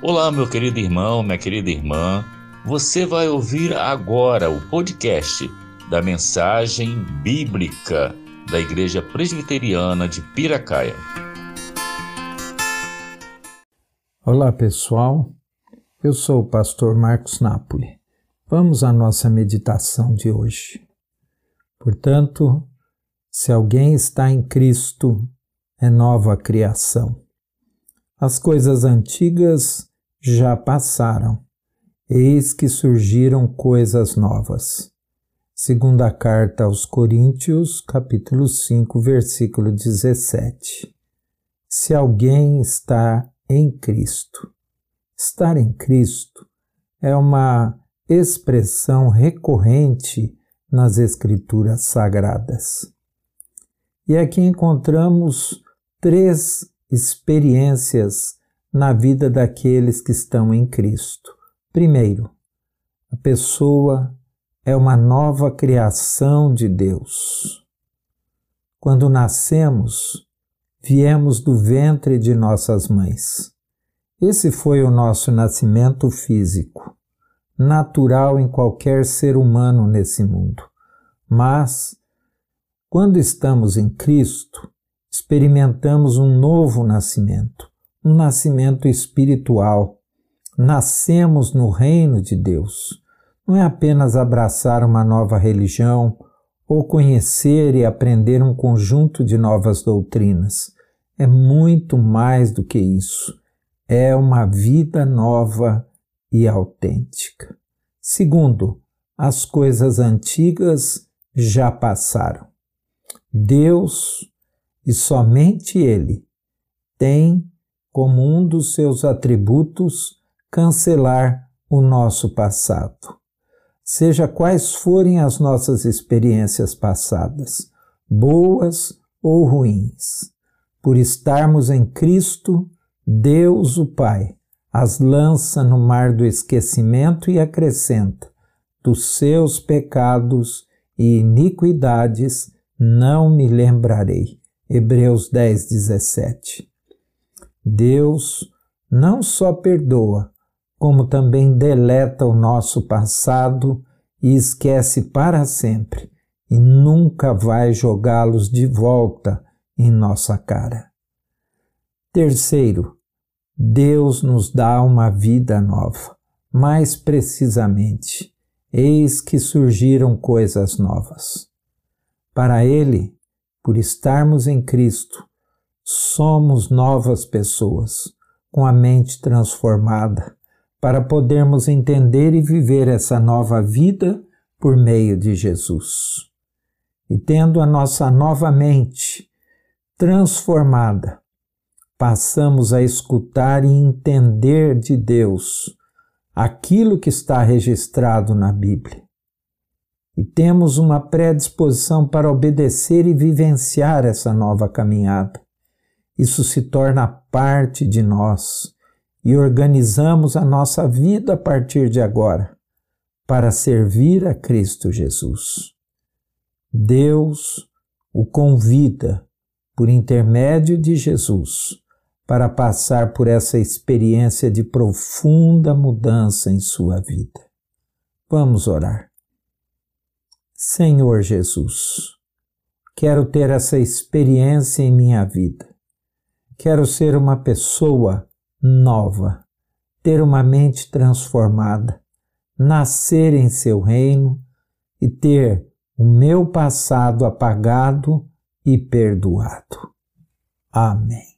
Olá, meu querido irmão, minha querida irmã. Você vai ouvir agora o podcast da mensagem bíblica da Igreja Presbiteriana de Piracaia. Olá, pessoal. Eu sou o pastor Marcos Napoli. Vamos à nossa meditação de hoje. Portanto, se alguém está em Cristo, é nova criação. As coisas antigas já passaram, eis que surgiram coisas novas. Segunda carta aos Coríntios, capítulo 5, versículo 17. Se alguém está em Cristo. Estar em Cristo é uma expressão recorrente nas Escrituras Sagradas. E aqui encontramos três experiências na vida daqueles que estão em Cristo. Primeiro, a pessoa é uma nova criação de Deus. Quando nascemos, viemos do ventre de nossas mães. Esse foi o nosso nascimento físico, natural em qualquer ser humano nesse mundo. Mas, quando estamos em Cristo, experimentamos um novo nascimento, um nascimento espiritual. Nascemos no reino de Deus. Não é apenas abraçar uma nova religião ou conhecer e aprender um conjunto de novas doutrinas. É muito mais do que isso. É uma vida nova e autêntica. Segundo, as coisas antigas já passaram. Deus e somente Ele tem como um dos seus atributos cancelar o nosso passado. Seja quais forem as nossas experiências passadas, boas ou ruins, por estarmos em Cristo, Deus o Pai as lança no mar do esquecimento e acrescenta: dos seus pecados e iniquidades não me lembrarei. Hebreus 10, 17. Deus não só perdoa, como também deleta o nosso passado e esquece para sempre, e nunca vai jogá-los de volta em nossa cara. Terceiro, Deus nos dá uma vida nova. Mais precisamente, eis que surgiram coisas novas. Para Ele, por estarmos em Cristo, somos novas pessoas, com a mente transformada, para podermos entender e viver essa nova vida por meio de Jesus. E tendo a nossa nova mente transformada, passamos a escutar e entender de Deus aquilo que está registrado na Bíblia. E temos uma predisposição para obedecer e vivenciar essa nova caminhada isso se torna parte de nós e organizamos a nossa vida a partir de agora para servir a Cristo Jesus. Deus o convida, por intermédio de Jesus, para passar por essa experiência de profunda mudança em sua vida. Vamos orar. Senhor Jesus, quero ter essa experiência em minha vida Quero ser uma pessoa nova, ter uma mente transformada, nascer em seu reino e ter o meu passado apagado e perdoado. Amém.